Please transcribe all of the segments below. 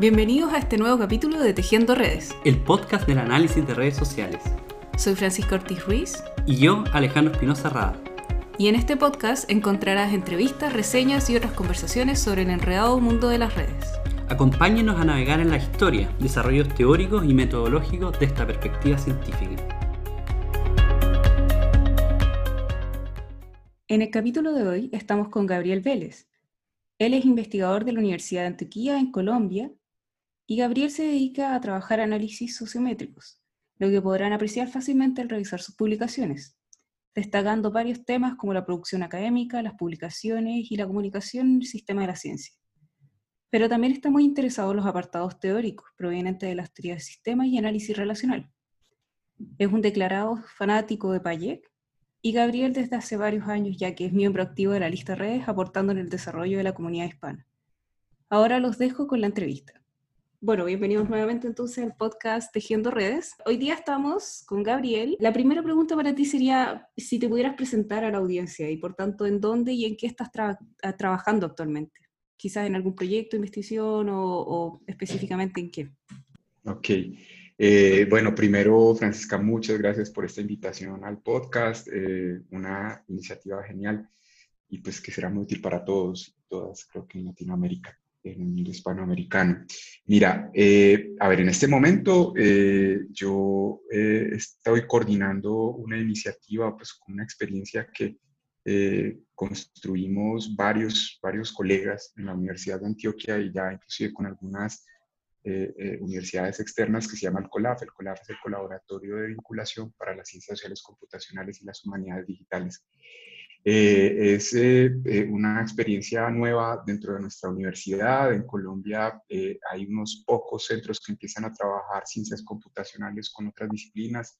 Bienvenidos a este nuevo capítulo de Tejiendo Redes, el podcast del análisis de redes sociales. Soy Francisco Ortiz Ruiz. Y yo, Alejandro Espinosa Rada. Y en este podcast encontrarás entrevistas, reseñas y otras conversaciones sobre el enredado mundo de las redes. Acompáñenos a navegar en la historia, desarrollos teóricos y metodológicos de esta perspectiva científica. En el capítulo de hoy estamos con Gabriel Vélez. Él es investigador de la Universidad de Antioquia en Colombia y Gabriel se dedica a trabajar análisis sociométricos, lo que podrán apreciar fácilmente al revisar sus publicaciones, destacando varios temas como la producción académica, las publicaciones y la comunicación en el sistema de la ciencia. Pero también está muy interesado en los apartados teóricos provenientes de las teorías de sistemas y análisis relacional. Es un declarado fanático de Payek y Gabriel desde hace varios años ya que es miembro activo de la lista redes aportando en el desarrollo de la comunidad hispana. Ahora los dejo con la entrevista. Bueno, bienvenidos nuevamente entonces al podcast Tejiendo Redes. Hoy día estamos con Gabriel. La primera pregunta para ti sería si te pudieras presentar a la audiencia y por tanto en dónde y en qué estás ah, trabajando actualmente. Quizás en algún proyecto investigación o, específicamente en qué. Ok. Eh, bueno, primero, Francisca, muchas gracias por esta invitación al podcast. Eh, una iniciativa genial y pues que será muy útil para todos y todas, creo que en Latinoamérica en el mundo hispanoamericano. Mira, eh, a ver, en este momento eh, yo eh, estoy coordinando una iniciativa, pues con una experiencia que construimos varios, varios colegas en la Universidad de Antioquia y ya inclusive con algunas universidades externas que se llama el COLAF. El COLAF es el Colaboratorio de Vinculación para las Ciencias Sociales Computacionales y las Humanidades Digitales. Eh, es eh, eh, una experiencia nueva dentro de nuestra universidad. En Colombia hay unos pocos centros que empiezan a trabajar ciencias computacionales con otras disciplinas,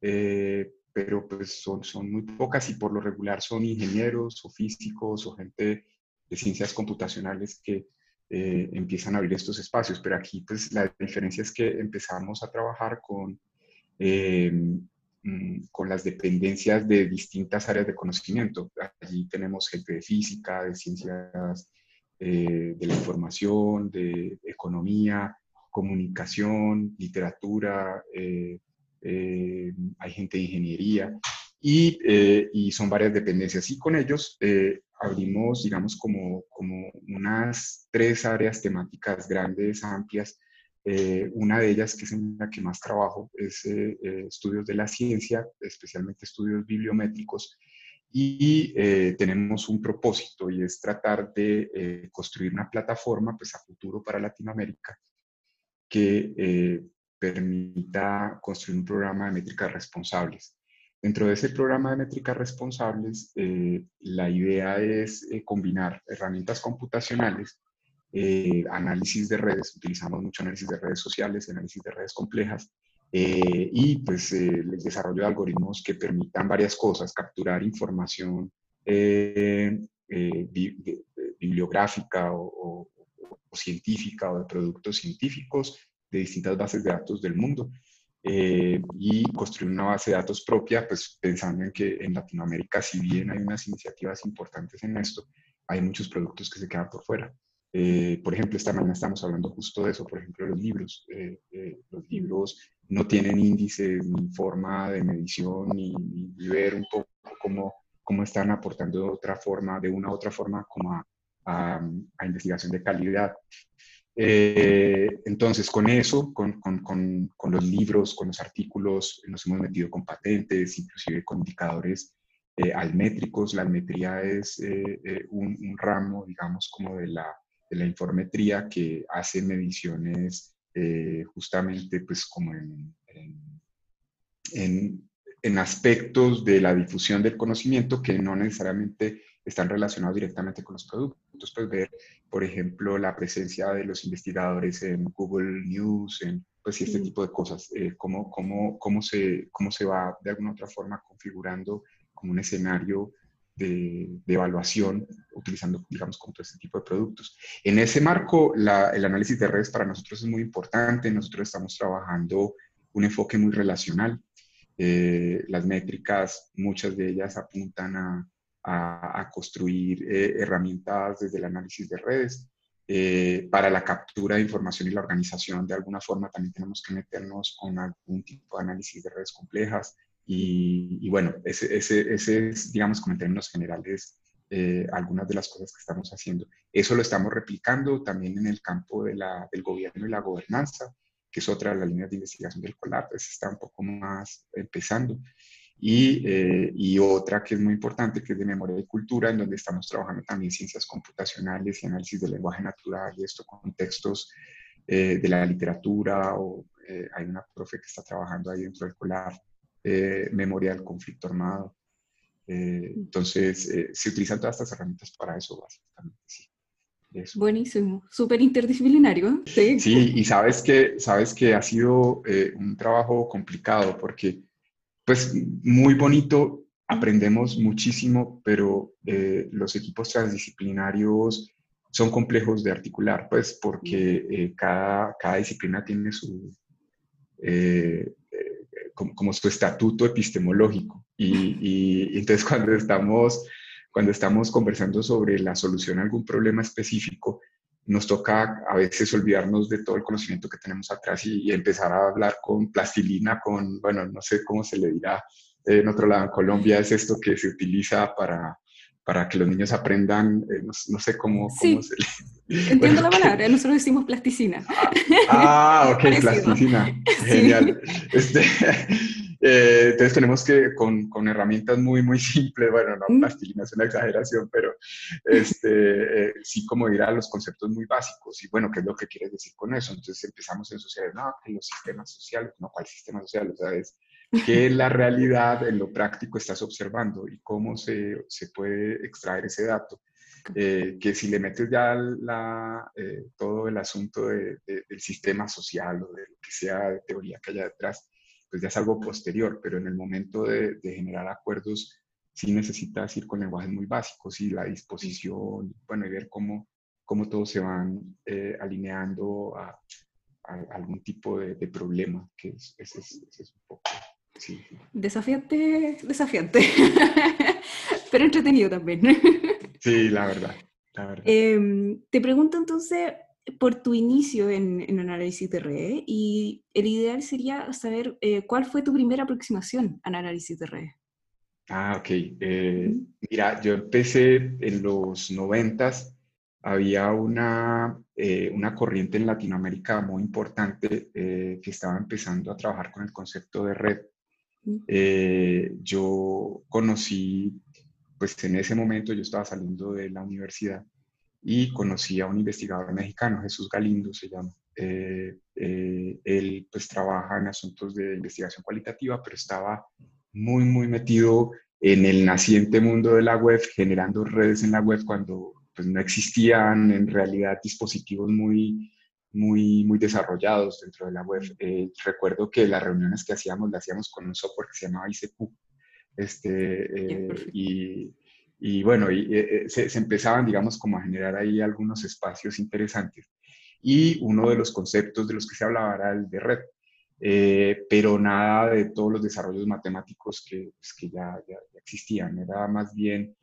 pero pues son, son muy pocas y por lo regular son ingenieros o físicos o gente de ciencias computacionales que empiezan a abrir estos espacios. Pero aquí pues la diferencia es que empezamos a trabajar con con las dependencias de distintas áreas de conocimiento. Allí tenemos gente de física, de ciencias eh, de la información, de economía, comunicación, literatura, eh, eh, hay gente de ingeniería y, y, son varias dependencias. Y con ellos abrimos, digamos, como, como unas tres áreas temáticas grandes, amplias, eh, una de ellas, que es en la que más trabajo, es eh, eh, estudios de la ciencia, especialmente estudios bibliométricos, y tenemos un propósito y es tratar de construir una plataforma pues, a futuro para Latinoamérica que permita construir un programa de métricas responsables. Dentro de ese programa de métricas responsables, la idea es combinar herramientas computacionales eh, análisis de redes, utilizamos mucho análisis de redes sociales, análisis de redes complejas, eh, y pues eh, el desarrollo de algoritmos que permitan varias cosas, capturar información bibliográfica o, científica o de productos científicos de distintas bases de datos del mundo. y construir una base de datos propia, pues pensando en que en Latinoamérica, si bien hay unas iniciativas importantes en esto, hay muchos productos que se quedan por fuera. Eh, por ejemplo, esta mañana estamos hablando justo de eso, por ejemplo, los libros. Eh, eh, los libros no tienen índices ni forma de medición ni, ver un poco cómo, cómo, están aportando de otra forma, de una u otra forma, como a, a, investigación de calidad. entonces, con eso, con, con, con, los libros, con los artículos, nos hemos metido con patentes, inclusive con indicadores almétricos. La almetría es un, un, ramo, digamos, como de la de la informetría que hace mediciones eh, justamente pues como en, en, en, aspectos de la difusión del conocimiento que no necesariamente están relacionados directamente con los productos. Pues ver, por ejemplo, la presencia de los investigadores en Google News, en pues este tipo de cosas, eh, cómo, cómo, cómo, se, cómo se va de alguna otra forma configurando como un escenario de, evaluación utilizando, digamos, como todo este tipo de productos. En ese marco, el análisis de redes para nosotros es muy importante. Nosotros estamos trabajando un enfoque muy relacional. Eh, las métricas, muchas de ellas apuntan a, construir eh, herramientas desde el análisis de redes. Eh, para la captura de información y la organización, de alguna forma también tenemos que meternos con algún tipo de análisis de redes complejas. Y, bueno, ese, ese, ese, es, digamos, como en términos generales, eh, algunas de las cosas que estamos haciendo. Eso lo estamos replicando también en el campo de la, del gobierno y la gobernanza, que es otra de las líneas de investigación del COLAP, pues está un poco más empezando. Y, eh, y, otra que es muy importante, que es de memoria y cultura, en donde estamos trabajando también ciencias computacionales y análisis del lenguaje natural y esto con textos eh, de la literatura, o hay una profe que está trabajando ahí dentro del COLAP, memoria del conflicto armado. Eh, entonces, eh, se utilizan todas estas herramientas para eso, básicamente. Sí. Buenísimo, súper interdisciplinario. Sí. sí, y sabes que, sabes que ha sido eh, un trabajo complicado porque, pues, muy bonito, aprendemos muchísimo, pero los equipos transdisciplinarios son complejos de articular, pues, porque cada, cada disciplina tiene su, como, su estatuto epistemológico. Y, entonces cuando estamos, cuando estamos conversando sobre la solución a algún problema específico, nos toca a veces olvidarnos de todo el conocimiento que tenemos atrás y, empezar a hablar con plastilina, con, bueno, no sé cómo se le dirá en otro lado, en Colombia es esto que se utiliza para, para que los niños aprendan, eh, no, sé cómo, cómo se le... Entiendo la palabra, nosotros decimos plasticina. Ah, ok, plasticina. Genial. Este, eh, entonces tenemos que, con, con, herramientas muy, muy simples, bueno, no, mm. plastilina es una exageración, pero este, eh, sí como ir a los conceptos muy básicos. Y bueno, ¿qué es lo que quieres decir con eso? Entonces empezamos en sociales, no, que los sistemas sociales, no, ¿cuál sistema social? O sea, es qué la realidad en lo práctico estás observando y cómo se, se puede extraer ese dato. Eh, que si le metes ya la, todo el asunto de, del sistema social o de lo que sea de teoría que haya detrás, pues ya es algo posterior, pero en el momento de, generar acuerdos sí necesitas ir con lenguajes muy básicos y la disposición, bueno, y ver cómo, cómo todos se van eh, alineando a, algún tipo de, problema, que es, es, un poco... Sí. Desafiante, desafiante, pero entretenido también. sí, la verdad. La verdad. Em, te pregunto entonces, por tu inicio en, en, análisis de red y el ideal sería saber eh, cuál fue tu primera aproximación al análisis de red. Ah, ok. Eh, mira, yo empecé en los noventas, había una, eh, una corriente en Latinoamérica muy importante que estaba empezando a trabajar con el concepto de red. Yo conocí, pues en ese momento yo estaba saliendo de la universidad y conocí a un investigador mexicano, Jesús Galindo se llama. Eh, eh, él pues trabaja en asuntos de investigación cualitativa, pero estaba muy, muy metido en el naciente mundo de la web, generando redes en la web cuando pues, no existían en realidad dispositivos muy, muy, muy desarrollados dentro de la web. Eh, recuerdo que las reuniones que hacíamos las hacíamos con un software que se llamaba ICQ. Este, y, y bueno, y, eh, eh, se, empezaban, digamos, como a generar ahí algunos espacios interesantes. Y uno de los conceptos de los que se hablaba era el de red, eh, pero nada de todos los desarrollos matemáticos que, pues, que ya, ya, existían, era más bien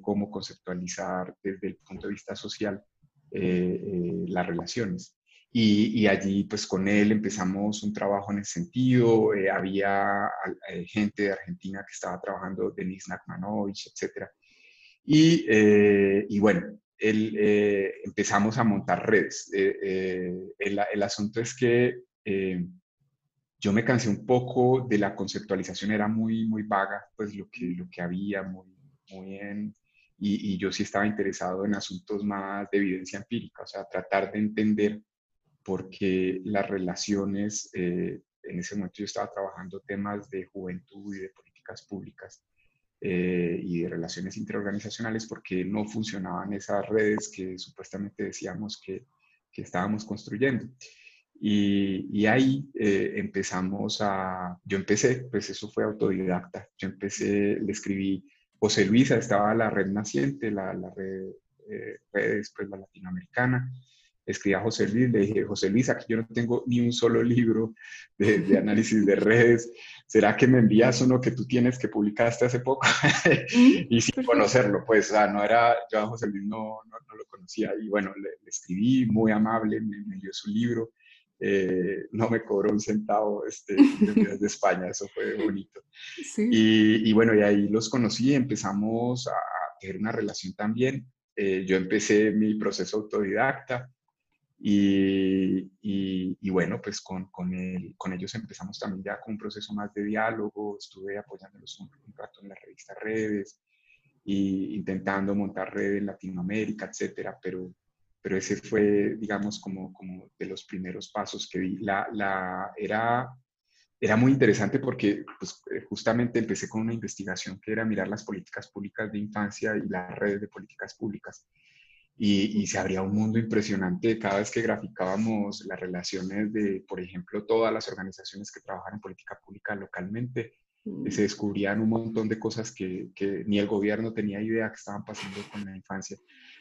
cómo conceptualizar desde el punto de vista social las relaciones. Y, y, allí, pues con él empezamos un trabajo en ese sentido. había gente de Argentina que estaba trabajando, Denis Nakmanovich, etcétera. Y, eh, y bueno, eh, empezamos a montar redes. Eh, el, el, asunto es que yo me cansé un poco de la conceptualización, era muy, muy vaga, pues lo que, lo que había, muy, muy y, y, yo sí estaba interesado en asuntos más de evidencia empírica, o sea, tratar de entender por qué las relaciones, en ese momento yo estaba trabajando temas de juventud y de políticas públicas, eh, y de relaciones interorganizacionales porque no funcionaban esas redes que supuestamente decíamos que, que estábamos construyendo. Y, y ahí eh, empezamos a, yo empecé, pues eso fue autodidacta, yo empecé, le escribí, José Luisa estaba la red naciente, la, la red, eh, después la latinoamericana, escribí a José Luis, le dije, José Luis, aquí yo no tengo ni un solo libro de, de análisis de redes, ¿será que me envías uno que tú tienes que publicaste hace poco? y sin conocerlo, pues, o sea, no era, yo a José Luis no, no, lo conocía. Y bueno, le, escribí, muy amable, me, me dio su libro. Eh, no me cobró un centavo este, desde España, eso fue bonito. Y, y, bueno, y ahí los conocí, empezamos a tener una relación también. Eh, yo empecé mi proceso autodidacta y, y, bueno, pues con, con, el, con, ellos empezamos también ya con un proceso más de diálogo, estuve apoyándolos un, un rato en la revista Redes y intentando montar redes en Latinoamérica, etcétera, pero pero ese fue, digamos, como, como de los primeros pasos que vi. La, la, era, era muy interesante porque pues, eh, justamente empecé con una investigación que era mirar las políticas públicas de infancia y las redes de políticas públicas. Y, y, se abría un mundo impresionante cada vez que graficábamos las relaciones de, por ejemplo, todas las organizaciones que trabajan en política pública localmente. Mm. Se descubrían un montón de cosas que, que, ni el gobierno tenía idea que estaban pasando con la infancia.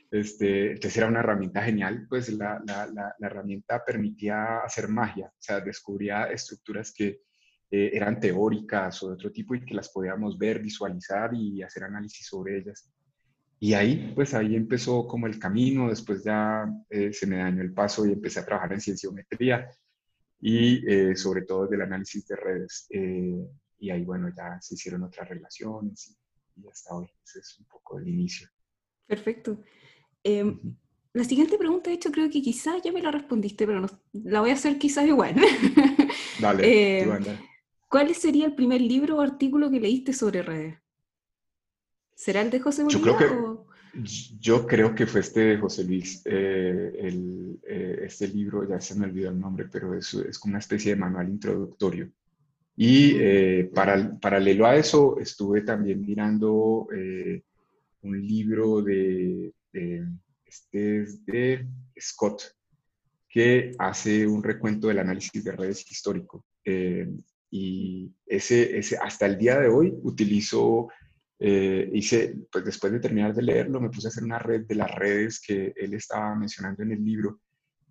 Este, entonces era una herramienta genial, pues la, la, la, herramienta permitía hacer magia, o sea, descubría estructuras que eh, eran teóricas o de otro tipo y que las podíamos ver, visualizar y hacer análisis sobre ellas. Y ahí, pues ahí empezó como el camino, después ya eh, se me dañó el paso y empecé a trabajar en cienciometría y eh, sobre todo del análisis de redes. y ahí, bueno, ya se hicieron otras relaciones y, y hasta hoy. Ese es un poco el inicio. Perfecto. Em, la siguiente pregunta, de hecho, creo que quizás ya me la respondiste, pero la voy a hacer quizás igual. Dale, em, ¿Cuál sería el primer libro o artículo que leíste sobre redes? ¿Será el de José Bolívar? Yo creo que, yo creo que fue este de José Luis. Eh, el, eh, este libro, ya se me olvidó el nombre, pero es, es como una especie de manual introductorio. Y eh, para, paralelo a eso, estuve también mirando un libro de este es de Scott, que hace un recuento del análisis de redes histórico. Eh, y ese, ese, hasta el día de hoy utilizo, eh, hice, pues después de terminar de leerlo, me puse a hacer una red de las redes que él estaba mencionando en el libro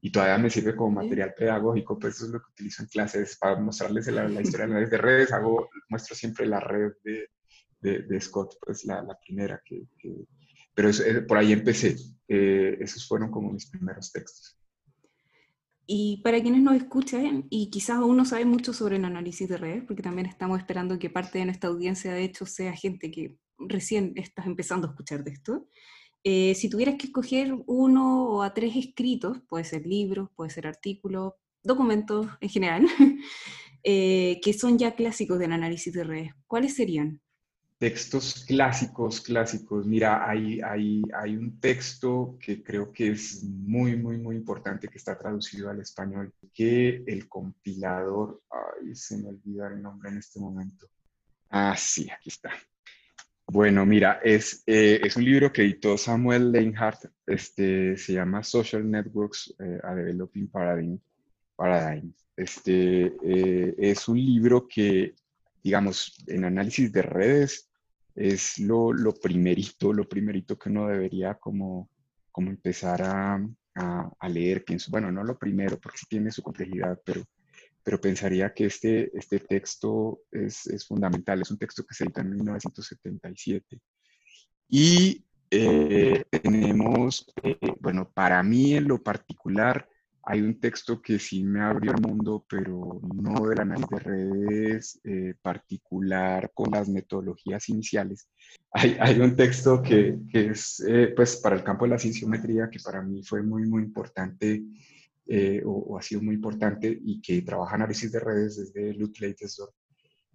y todavía me sirve como material pedagógico, pues eso es lo que utilizo en clases para mostrarles la, historia de las redes. Hago, muestro siempre la red de, de, Scott, pues la, la primera que, pero eh, por ahí empecé. Eh, esos fueron como mis primeros textos. Y para quienes nos escuchan y quizás aún no saben mucho sobre el análisis de redes, porque también estamos esperando que parte de nuestra audiencia de hecho sea gente que recién estás empezando a escuchar de esto, eh, si tuvieras que escoger uno o a tres escritos, puede ser libros, puede ser artículos, documentos en general, que son ya clásicos del análisis de redes, ¿cuáles serían? Textos clásicos, clásicos. Mira, hay, hay, hay un texto que creo que es muy, muy, muy importante que está traducido al español, que el compilador, ay, se me olvida el nombre en este momento. Ah, sí, aquí está. Bueno, mira, es, eh, es un libro que editó Samuel Leinhardt, este, se llama Social Networks, eh, a Developing Paradigm. Paradigm. Este, eh, es un libro que, digamos, en análisis de redes, es lo, lo, primerito, lo primerito que uno debería como, como empezar a, a, leer. Pienso, bueno, no lo primero, porque sí tiene su complejidad, pero, pero pensaría que este, este texto es, es fundamental. Es un texto que se edita en 1977. Y eh, tenemos, eh, bueno, para mí en lo particular, hay un texto que sí me abrió el mundo, pero no del análisis de redes eh, particular con las metodologías iniciales. Hay, hay un texto que, que es eh, pues para el campo de la cienciometría que para mí fue muy, muy importante eh, o, ha sido muy importante y que trabaja análisis de redes desde Lutz Leitesdorf,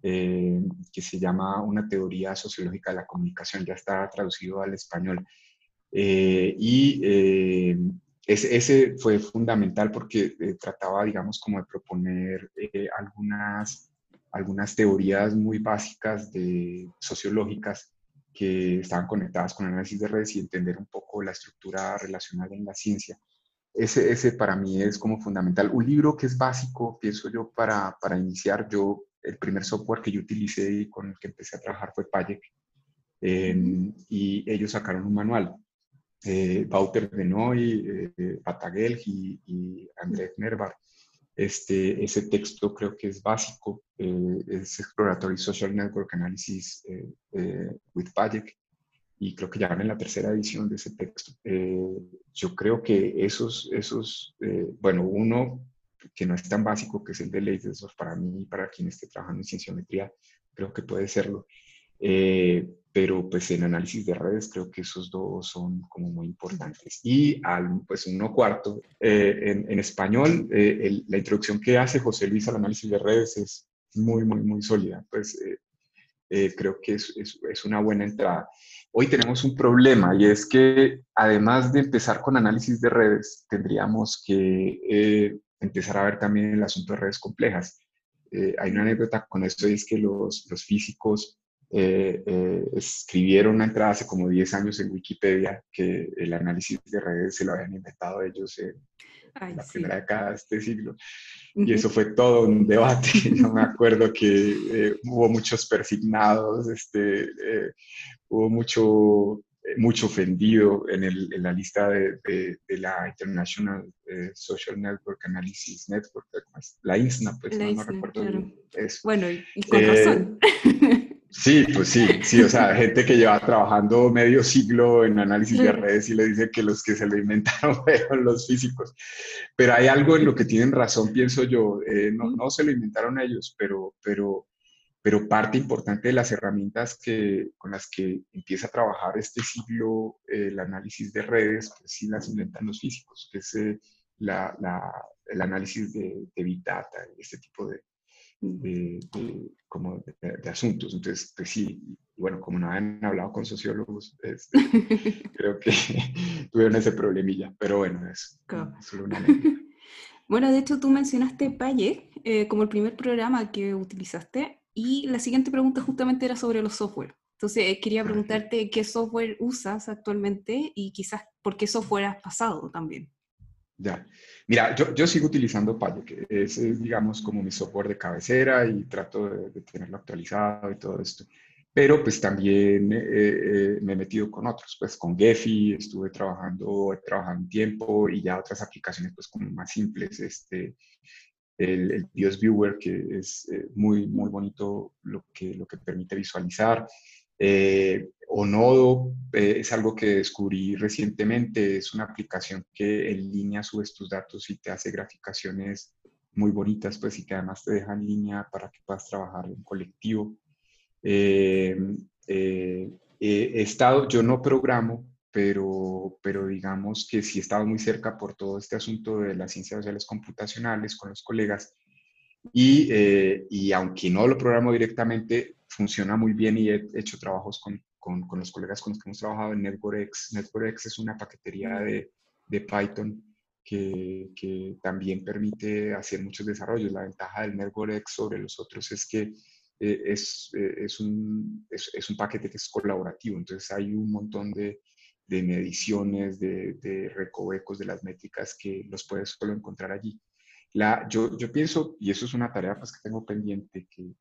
que se llama Una teoría sociológica de la comunicación, ya está traducido al español. y ese, fue fundamental porque eh, trataba, digamos, como de proponer eh, algunas, algunas teorías muy básicas de, sociológicas que estaban conectadas con el análisis de redes y entender un poco la estructura relacional en la ciencia. Ese, ese para mí es como fundamental. Un libro que es básico, pienso yo, para, para iniciar, yo, el primer software que yo utilicé y con el que empecé a trabajar fue Payek, y ellos sacaron un manual eh, Wouter Benoy, eh, y, y André Nervar. Este, ese texto creo que es básico, eh, es Exploratory Social Network Analysis eh, eh, with Payek, y creo que ya van en la tercera edición de ese texto. yo creo que esos, esos bueno, uno que no es tan básico, que es el de leyes, para mí y para quien esté trabajando en cienciometría, creo que puede serlo. Eh, pero pues en análisis de redes creo que esos dos son como muy importantes. Y al, pues uno cuarto, eh, en, en, español, eh, la introducción que hace José Luis al análisis de redes es muy, muy, muy sólida. Pues creo que es, es, es, una buena entrada. Hoy tenemos un problema y es que además de empezar con análisis de redes, tendríamos que empezar a ver también el asunto de redes complejas. hay una anécdota con esto y es que los, los físicos eh, eh, escribieron una entrada hace como 10 años en Wikipedia que el análisis de redes se lo habían inventado ellos en la primera década de este siglo. Y eso fue todo un debate. Yo me acuerdo que eh, hubo muchos persignados, este, hubo mucho, mucho ofendido en, el, en la lista de, de, la International Social Network Analysis Network, la INSNA, pues no, recuerdo eso. Bueno, y con razón. Sí, pues sí, sí, o sea, gente que lleva trabajando medio siglo en análisis de redes y le dice que los que se lo inventaron fueron los físicos. Pero hay algo en lo que tienen razón, pienso yo, eh, no, no, se lo inventaron ellos, pero, pero, pero parte importante de las herramientas que, con las que empieza a trabajar este siglo eh, el análisis de redes, pues sí las inventan los físicos, que es eh, la, la, el análisis de, de Big Data, este tipo de, de, como de, asuntos. Entonces, pues sí, bueno, como no han hablado con sociólogos, este, creo que tuvieron ese problemilla, pero bueno, es, solo una Bueno, de hecho tú mencionaste Paye eh, como el primer programa que utilizaste y la siguiente pregunta justamente era sobre los software. Entonces eh, quería preguntarte qué software usas actualmente y quizás por qué software has pasado también. Ya. Mira, yo, yo sigo utilizando Payo, que es, digamos, como mi software de cabecera y trato de, tenerlo actualizado y todo esto. Pero pues también eh, eh, me he metido con otros, pues con Gephi estuve trabajando, he trabajado un tiempo y ya otras aplicaciones pues como más simples, este, el, el BIOS Viewer, que es eh, muy, muy bonito lo que, lo que permite visualizar. Eh, Onodo eh, es algo que descubrí recientemente, es una aplicación que en línea subes tus datos y te hace graficaciones muy bonitas, pues y que además te deja en línea para que puedas trabajar en colectivo. Eh, eh, he estado, yo no programo, pero, pero digamos que sí he estado muy cerca por todo este asunto de las ciencias sociales computacionales con los colegas y, y aunque no lo programo directamente, funciona muy bien y he hecho trabajos con, con, con, los colegas con los que hemos trabajado en NetworkX. NetworkX es una paquetería de, de Python que, que, también permite hacer muchos desarrollos. La ventaja del NetworkX sobre los otros es que eh, es, eh, es, un, es, es, un paquete que es colaborativo, entonces hay un montón de, de mediciones, de, de recovecos de las métricas que los puedes solo encontrar allí. La, yo, yo pienso, y eso es una tarea pues, que tengo pendiente, que,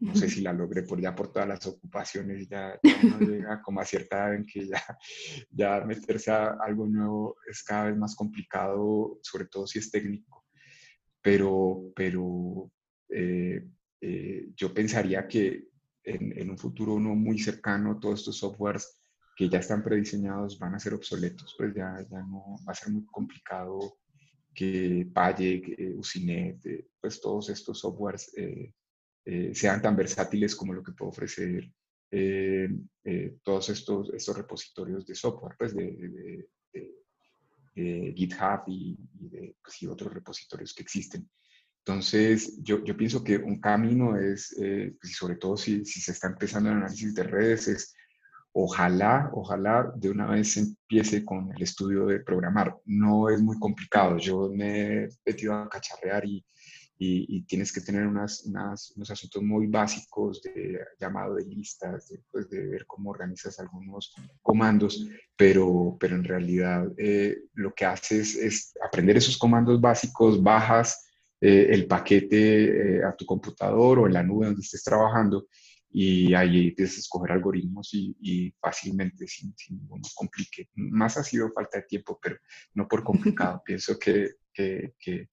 no sé si la logré por ya por todas las ocupaciones, ya, ya llega como a cierta edad en que ya, ya meterse a algo nuevo es cada vez más complicado, sobre todo si es técnico. Pero, pero eh, eh, yo pensaría que en, en, un futuro no muy cercano todos estos softwares que ya están prediseñados van a ser obsoletos, pues ya, ya no va a ser muy complicado que Payek, eh, Usinet, pues todos estos softwares eh, sean tan versátiles como lo que puede ofrecer eh, eh, todos estos, estos repositorios de software, pues de, GitHub y, de pues, otros repositorios que existen. Entonces, yo, yo pienso que un camino es, pues, sobre todo si, si, se está empezando el análisis de redes, es ojalá, ojalá de una vez empiece con el estudio de programar. No es muy complicado. Yo me he metido a cacharrear y, y, tienes que tener unas, unos asuntos muy básicos de llamado de listas, de, pues, de ver cómo organizas algunos comandos, pero, pero en realidad eh, lo que haces es aprender esos comandos básicos, bajas eh, el paquete eh, a tu computador o en la nube donde estés trabajando y ahí a escoger algoritmos y, y fácilmente, sin, sin ningún complique. Más ha sido falta de tiempo, pero no por complicado. Pienso que, que, que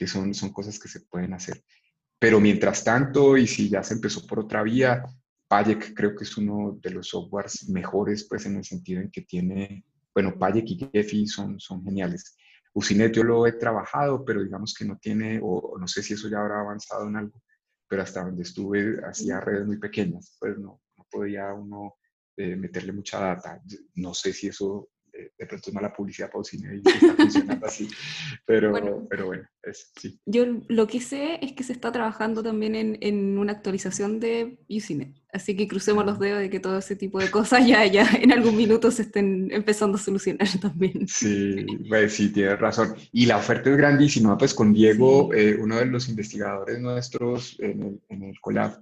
que son, son cosas que se pueden hacer. Pero mientras tanto, y si ya se empezó por otra vía, Payek creo que es uno de los softwares mejores, pues en el sentido en que tiene, bueno, Payek y Gephi son, son geniales. Usinet yo lo he trabajado, pero digamos que no tiene, o no sé si eso ya habrá avanzado en algo, pero hasta donde estuve hacía redes muy pequeñas, pues no, no podía uno eh, meterle mucha data. No sé si eso de pronto es mala publicidad para Usinet y está funcionando así, pero bueno, pero bueno es, sí. Yo lo que sé es que se está trabajando también en, en una actualización de Usinet. Así que crucemos los dedos de que todo ese tipo de cosas ya, ya en algún minuto se estén empezando a solucionar también. Sí, pues, sí, tienes razón. Y la oferta es grandísima, pues con Diego, eh, uno de los investigadores nuestros en el, en el Colab,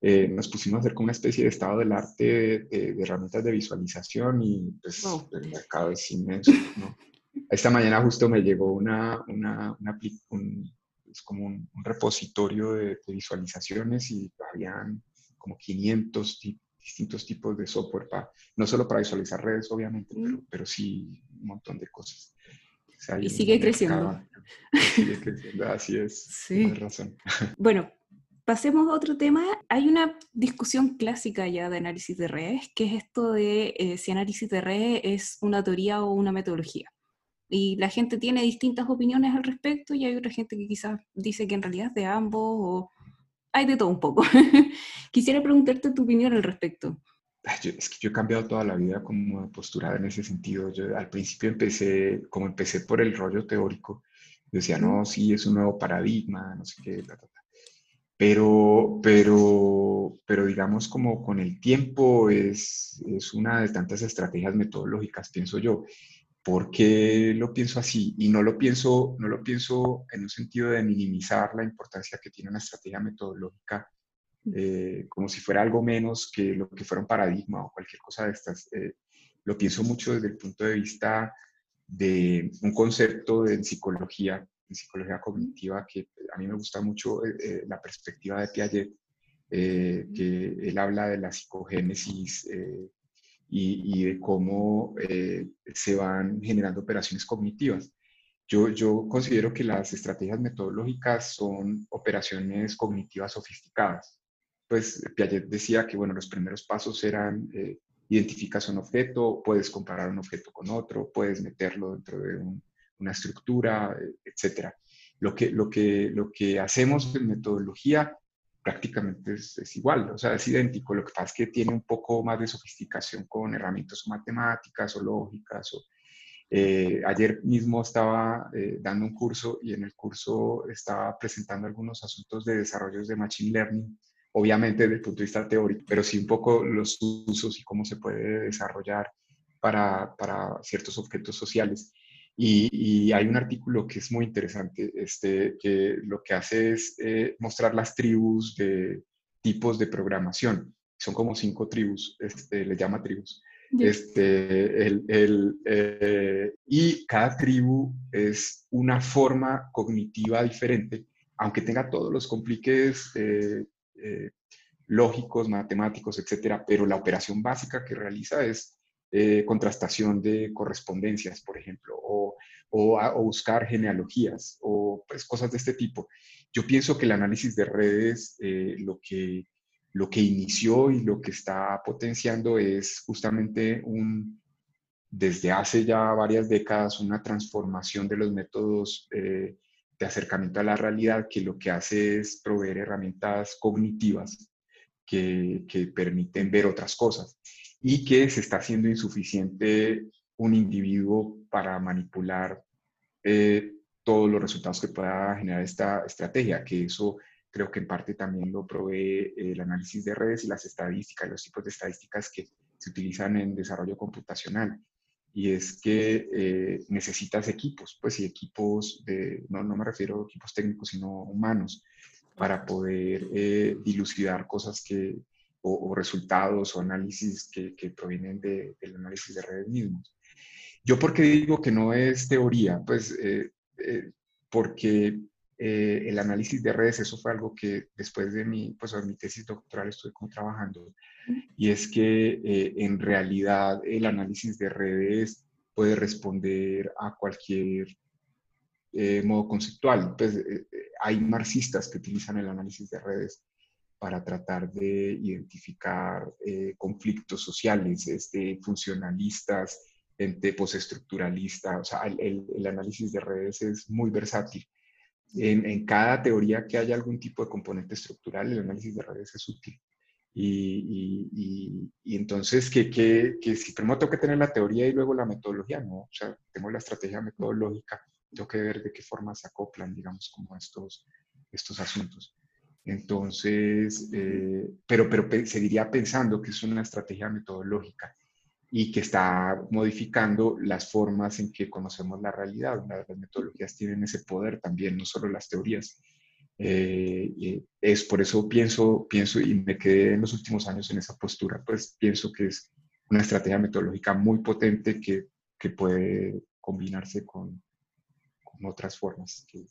eh, nos pusimos a hacer como una especie de estado del arte de, herramientas de visualización y pues el mercado es inmenso, ¿no? Esta mañana justo me llegó una, una, una un, es como un, un repositorio de, de, visualizaciones y habían como 500 distintos tipos de software, para, no solo para visualizar redes, obviamente, mm. pero, pero, sí un montón de cosas. O sea, y sigue creciendo. Sigue creciendo, así es. Sí. Razón. Bueno, pasemos a otro tema. Hay una discusión clásica ya de análisis de redes, que es esto de eh, si análisis de redes es una teoría o una metodología. Y la gente tiene distintas opiniones al respecto y hay otra gente que quizás dice que en realidad es de ambos o hay de todo un poco. Quisiera preguntarte tu opinión al respecto. es que yo he cambiado toda la vida como postura en ese sentido. Yo al principio empecé, como empecé por el rollo teórico, decía, no, sí, es un nuevo paradigma, no sé qué, Pero, pero, pero digamos como con el tiempo es, es una de tantas estrategias metodológicas, pienso yo. ¿Por qué lo pienso así? Y no lo pienso, no lo pienso en un sentido de minimizar la importancia que tiene una estrategia metodológica eh, como si fuera algo menos que lo que fuera un paradigma o cualquier cosa de estas. Eh, lo pienso mucho desde el punto de vista de un concepto en psicología, en psicología cognitiva, que a mí me gusta mucho eh, la perspectiva de Piaget, que él habla de la psicogénesis y, de cómo eh, se van generando operaciones cognitivas. Yo, yo considero que las estrategias metodológicas son operaciones cognitivas sofisticadas. Pues Piaget decía que, bueno, los primeros pasos eran eh, identificas un objeto, puedes comparar un objeto con otro, puedes meterlo dentro de una estructura, etc. Lo que, lo, que, lo que hacemos en metodología prácticamente es, igual, o sea, es idéntico. Lo que pasa es que tiene un poco más de sofisticación con herramientas matemáticas o lógicas. O, eh, ayer mismo estaba eh, dando un curso y en el curso estaba presentando algunos asuntos de desarrollos de Machine Learning, obviamente desde el punto de vista teórico, pero sí un poco los usos y cómo se puede desarrollar para, para ciertos objetos sociales. Y, hay un artículo que es muy interesante, este, que lo que hace es eh, mostrar las tribus de tipos de programación. Son como cinco tribus, este, le llama tribus. Este, el, el, eh, y cada tribu es una forma cognitiva diferente, aunque tenga todos los compliques eh, lógicos, matemáticos, etcétera, pero la operación básica que realiza es eh, contrastación de correspondencias, por ejemplo, o, buscar genealogías o pues, cosas de este tipo. Yo pienso que el análisis de redes eh, lo, que, inició y lo que está potenciando es justamente un, desde hace ya varias décadas una transformación de los métodos eh, de acercamiento a la realidad que lo que hace es proveer herramientas cognitivas que permiten ver otras cosas y que se está haciendo insuficiente un individuo para manipular eh, todos los resultados que pueda generar esta estrategia, que eso creo que en parte también lo provee el análisis de redes y las estadísticas, los tipos de estadísticas que se utilizan en desarrollo computacional. Y es que eh, necesitas equipos, pues y equipos de, no, no me refiero a equipos técnicos, sino humanos, para poder eh, dilucidar cosas que, o, resultados o análisis que, que provienen de, del análisis de redes mismos. Yo porque digo que no es teoría, pues eh, eh, porque eh, el análisis de redes, eso fue algo que después de mi, pues, mi tesis doctoral estuve como trabajando, y es que en realidad el análisis de redes puede responder a cualquier eh, modo conceptual. Pues eh, hay marxistas que utilizan el análisis de redes para tratar de identificar conflictos sociales, este, funcionalistas, ente postestructuralista, o sea, el, análisis de redes es muy versátil. En, cada teoría que haya algún tipo de componente estructural, el análisis de redes es útil. Y, entonces, que, que, que, si primero tengo que tener la teoría y luego la metodología, no, o sea, tengo la estrategia metodológica, tengo que ver de qué forma se acoplan, digamos, como estos, estos asuntos. Entonces, eh, pero, pero seguiría pensando que es una estrategia metodológica y que está modificando las formas en que conocemos la realidad. Las metodologías tienen ese poder también, no solo las teorías. Eh, es por eso pienso, pienso y me quedé en los últimos años en esa postura, pues pienso que es una estrategia metodológica muy potente que, que puede combinarse con, con, otras formas que,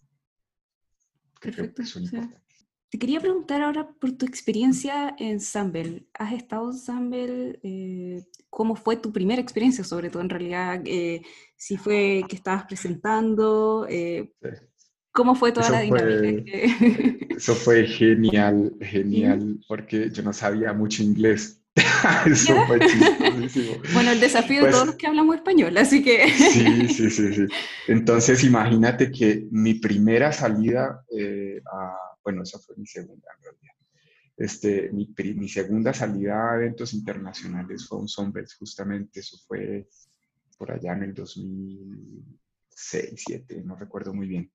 que creo que son importantes. Te quería preguntar ahora por tu experiencia en Sambel. ¿Has estado en Sambel? Eh, ¿Cómo fue tu primera experiencia, sobre todo en realidad? Eh, si fue que estabas presentando, eh, ¿Cómo fue toda la dinámica? eso fue genial, genial, porque yo no sabía mucho inglés. eso fue. Bueno, el desafío de pues todos los que hablamos español, así que... sí, sí, sí, sí. Entonces, imagínate que mi primera salida a... Bueno, esa fue mi segunda en realidad. Este, mi, mi, segunda salida a eventos internacionales fue un Sunbelt, justamente, eso fue por allá en el 2006, 2007, no recuerdo muy bien.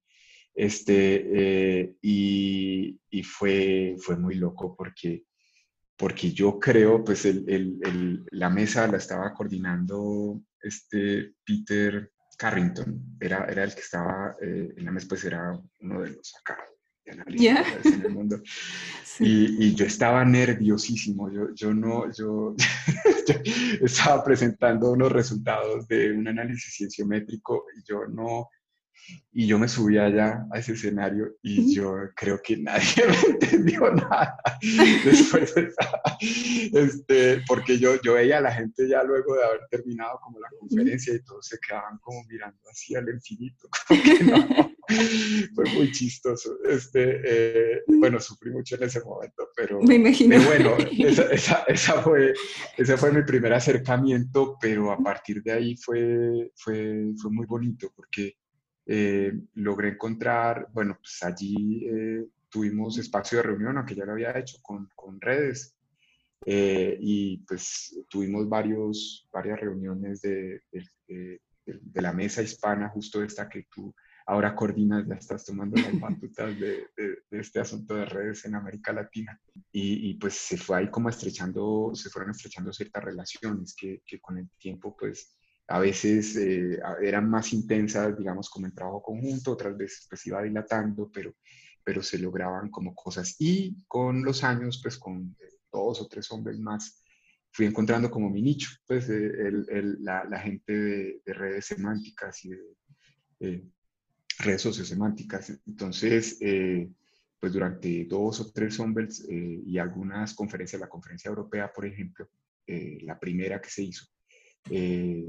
Este, eh, y, y, fue, fue muy loco porque, porque yo creo, pues el, el, la mesa la estaba coordinando este Peter Carrington, era, era el que estaba eh, en la mesa, pues era uno de los acá de analistas en el mundo. Y, y, yo estaba nerviosísimo, yo, yo no, yo, yo, estaba presentando unos resultados de un análisis cienciométrico y yo no, y yo me subí allá a ese escenario y yo creo que nadie me entendió nada. Después de este, porque yo, yo veía a la gente ya luego de haber terminado como la conferencia y todos se quedaban como mirando así al infinito, como que no, fue muy chistoso. Este, eh, bueno, sufrí mucho en ese momento, pero, me imagino. bueno, esa, esa, esa, fue, ese fue mi primer acercamiento, pero a partir de ahí fue, fue, fue muy bonito porque eh, logré encontrar, bueno, pues allí eh, tuvimos espacio de reunión, aunque ya lo había hecho con, con redes, eh, y pues tuvimos varios, varias reuniones de, de, de, la mesa hispana, justo esta que tú ahora coordinas, ya estás tomando las batutas de, este asunto de redes en América Latina. Y, y, pues se fue ahí como estrechando, se fueron estrechando ciertas relaciones que, que con el tiempo pues a veces eh, eran más intensas, digamos, como en trabajo conjunto, otras veces pues iba dilatando, pero, pero se lograban como cosas. Y con los años, pues con eh, dos o tres hombres más, fui encontrando como mi nicho, pues el, el, la, la, gente de, redes semánticas y de redes sociosemánticas. Entonces, eh, pues durante dos o tres hombres y algunas conferencias, la conferencia europea, por ejemplo, la primera que se hizo, eh,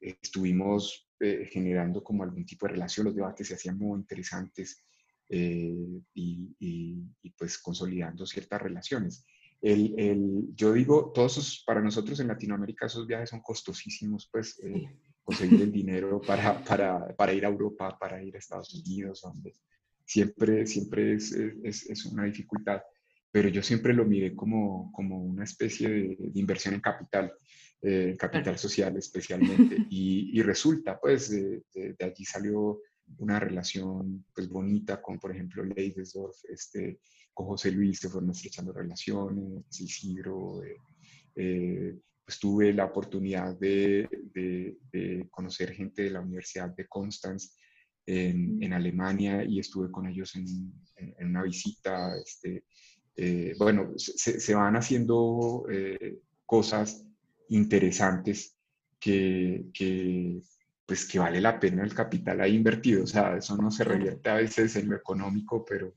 estuvimos eh, generando como algún tipo de relación, los debates se hacían muy interesantes eh, y, y, pues consolidando ciertas relaciones. El, el, yo digo, todos esos, para nosotros en Latinoamérica esos viajes son costosísimos, pues conseguir el dinero para, para, para, ir a Europa, para ir a Estados Unidos, donde siempre, siempre es, es, es una dificultad pero yo siempre lo miré como, como una especie de, de inversión en capital eh, capital social especialmente. Y, y resulta, pues, de, de, allí salió una relación, pues, bonita con, por ejemplo, Leidesdorf, este, con José Luis, se fueron estrechando relaciones, Isidro, eh, eh, pues tuve la oportunidad de, de, conocer gente de la Universidad de Constanz en, en Alemania y estuve con ellos en, en, una visita. Este, eh, bueno, se, se, van haciendo eh, cosas interesantes que, que, pues que vale la pena el capital ahí invertido. O sea, eso no se revierte a veces en lo económico, pero,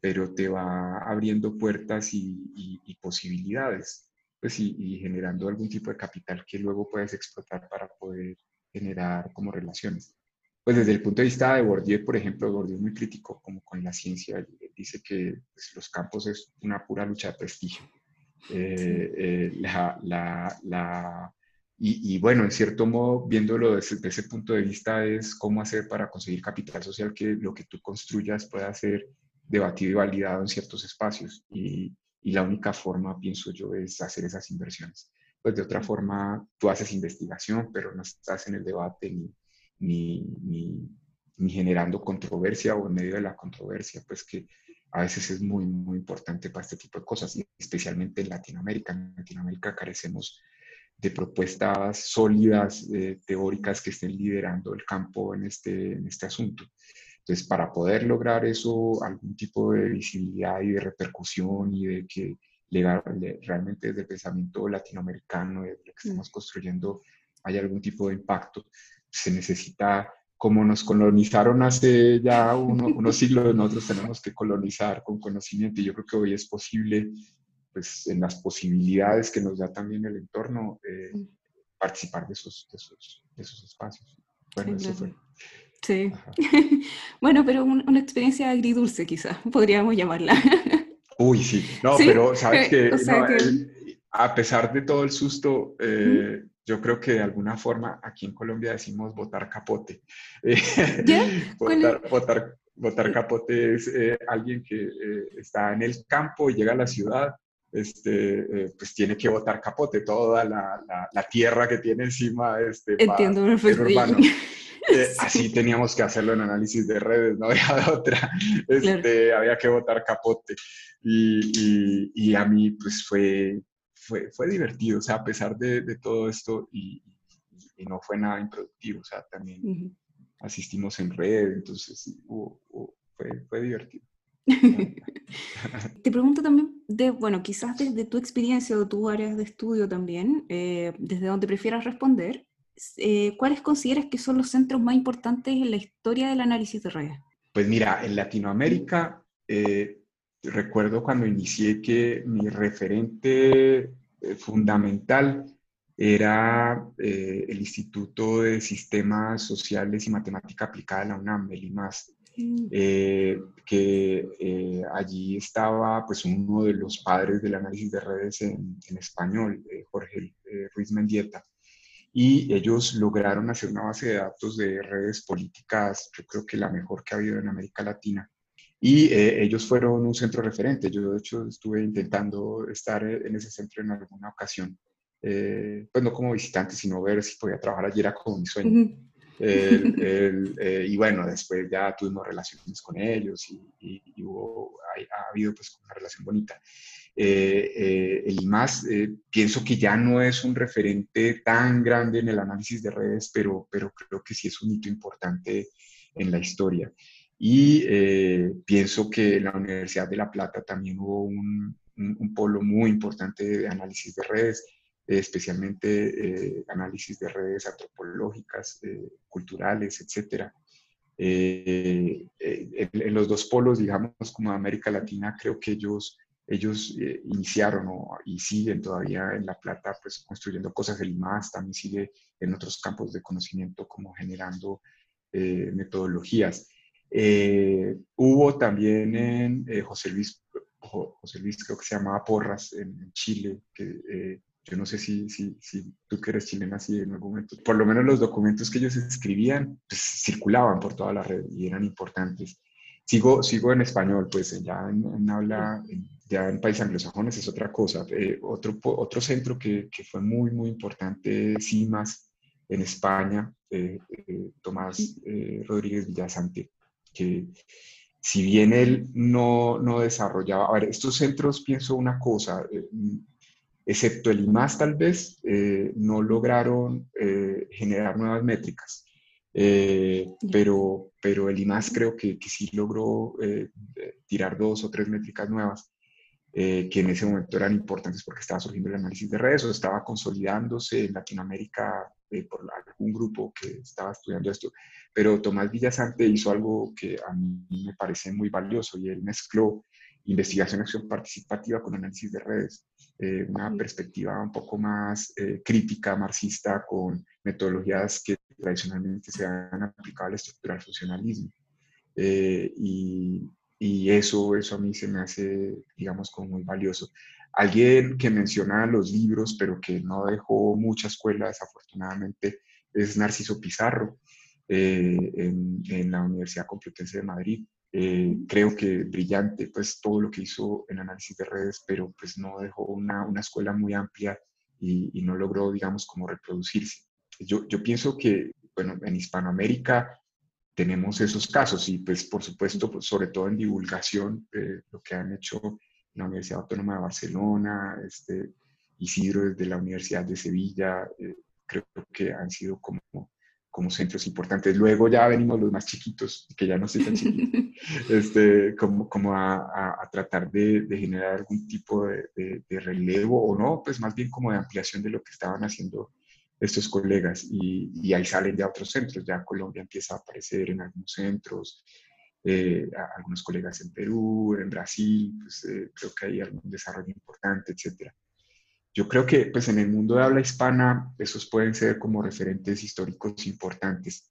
pero te va abriendo puertas y, y, posibilidades, pues y, y, generando algún tipo de capital que luego puedes explotar para poder generar como relaciones. pues desde el punto de vista de Bourdieu, por ejemplo, Bourdieu es muy crítico como con la ciencia, dice que pues, los campos es una pura lucha de prestigio. Eh, eh, la, la, la, y, y, bueno, en cierto modo, viéndolo desde, ese punto de vista, es cómo hacer para conseguir capital social que lo que tú construyas pueda ser debatido y validado en ciertos espacios. Y, y la única forma, pienso yo, es hacer esas inversiones. Pues de otra forma, tú haces investigación, pero no estás en el debate ni, ni, ni, generando controversia o en medio de la controversia, pues que a veces es muy, muy importante para este tipo de cosas, y especialmente en Latinoamérica. En Latinoamérica carecemos de propuestas sólidas, eh, teóricas que estén liderando el campo en este, en este asunto. Entonces, para poder lograr eso, algún tipo de visibilidad y de repercusión y de que realmente desde el pensamiento latinoamericano, de lo que mm. estamos construyendo, haya algún tipo de impacto, se necesita, como nos colonizaron hace ya unos siglos, nosotros tenemos que colonizar con conocimiento y yo creo que hoy es posible, pues en las posibilidades que nos da también el entorno, eh, participar de esos, de esos, de esos espacios. Bueno, eso fue. Sí. bueno, pero una experiencia agridulce quizás, podríamos llamarla. Uy, sí. No, pero sabes que, a pesar de todo el susto, eh, yo creo que de alguna forma aquí en Colombia decimos votar capote. votar, votar, capote es eh, alguien que eh, está en el campo y llega a la ciudad, este, pues tiene que votar capote, toda la, la, tierra que tiene encima. Este, Entiendo, urbano. Así teníamos que hacerlo en análisis de redes, no había otra. Este, Había que votar capote. Y, y, y, a mí, pues fue, fue, fue divertido, o sea, a pesar de, de todo esto, y, y, no fue nada improductivo, o sea, también asistimos en red, entonces fue, fue divertido. Te pregunto también, de, bueno, quizás desde tu experiencia o tu áreas de estudio también, eh, desde donde prefieras responder, eh, ¿cuáles consideras que son los centros más importantes en la historia del análisis de redes? Pues mira, en Latinoamérica, eh, recuerdo cuando inicié que mi referente eh, fundamental era el Instituto de Sistemas Sociales y Matemática Aplicada de la UNAM, el IMAS, mm. que allí estaba pues uno de los padres del análisis de redes en, en español, Jorge Ruiz Mendieta y ellos lograron hacer una base de datos de redes políticas, yo creo que la mejor que ha habido en América Latina. Y eh, ellos fueron un centro referente. Yo, de hecho, estuve intentando estar en ese centro en alguna ocasión. Eh, pues no como visitante, sino ver si podía trabajar allí, era como mi sueño. Eh, y bueno, después ya tuvimos relaciones con ellos y, hubo, ha, habido pues una relación bonita. Eh, eh, el IMAS pienso que ya no es un referente tan grande en el análisis de redes, pero, pero creo que sí es un hito importante en la historia. Y pienso que en la Universidad de La Plata también hubo un, un polo muy importante de análisis de redes especialmente eh, análisis de redes antropológicas, eh, culturales, etc. Eh, en, los dos polos, digamos, como América Latina, creo que ellos, ellos iniciaron y siguen todavía en La Plata, pues construyendo cosas. El IMAS también sigue en otros campos de conocimiento, como generando metodologías. hubo también en José Luis, José Luis, creo que se llamaba Porras, en, Chile, que yo no sé si, si, si tú que eres chilena, si en algún momento, por lo menos los documentos que ellos escribían, pues, circulaban por toda la red y eran importantes. Sigo, sigo en español, pues ya en, habla, ya en países anglosajones es otra cosa. Eh, otro, otro centro que, que, fue muy, muy importante, CIMAS, en España, eh, eh, Tomás Rodríguez Villasante, que si bien él no, no desarrollaba, a ver, estos centros pienso una cosa, excepto el IMAS tal vez, eh, no lograron eh, generar nuevas métricas. Eh, pero, pero el IMAS creo que, que sí logró tirar dos o tres métricas nuevas que en ese momento eran importantes porque estaba surgiendo el análisis de redes o estaba consolidándose en Latinoamérica por algún grupo que estaba estudiando esto. Pero Tomás Villasante hizo algo que a mí me parece muy valioso y él mezcló investigación acción participativa con análisis de redes, una perspectiva un poco más eh, crítica, marxista, con metodologías que tradicionalmente se han aplicado al estructural funcionalismo. Eh, y, y, eso, eso a mí se me hace, digamos, como muy valioso. Alguien que menciona los libros, pero que no dejó mucha escuela, desafortunadamente, es Narciso Pizarro, eh, en, la Universidad Complutense de Madrid. Eh, creo que brillante, pues todo lo que hizo en análisis de redes, pero pues no dejó una, una escuela muy amplia y, y, no logró, digamos, como reproducirse. Yo, yo pienso que, bueno, en Hispanoamérica tenemos esos casos y pues por supuesto, pues, sobre todo en divulgación, eh, lo que han hecho la Universidad Autónoma de Barcelona, este, Isidro desde la Universidad de Sevilla, eh, creo que han sido como, como centros importantes. Luego ya venimos los más chiquitos, que ya no soy tan chiquito, este, como, como a, a, tratar de, de, generar algún tipo de, de, de, relevo o no, pues más bien como de ampliación de lo que estaban haciendo estos colegas y, y, ahí salen ya otros centros, ya Colombia empieza a aparecer en algunos centros, eh, algunos colegas en Perú, en Brasil, pues eh, creo que hay algún desarrollo importante, etcétera. Yo creo que pues en el mundo de habla hispana esos pueden ser como referentes históricos importantes.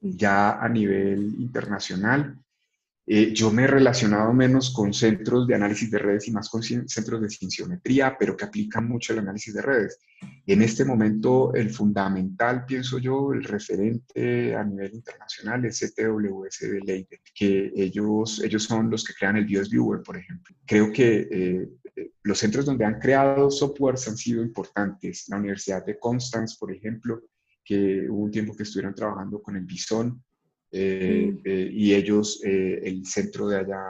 Ya a nivel internacional, eh, yo me he relacionado menos con centros de análisis de redes y más con centros de cienciometría, pero que aplican mucho el análisis de redes. En este momento, el fundamental, pienso yo, el referente a nivel internacional es CTWS de Leiden, que ellos, ellos son los que crean el BIOS Viewer, por ejemplo. Creo que eh, los centros donde han creado softwares han sido importantes. La Universidad de Constance, por ejemplo, que hubo un tiempo que estuvieron trabajando con el Bison, eh, mm. eh, y ellos, eh, el centro de allá,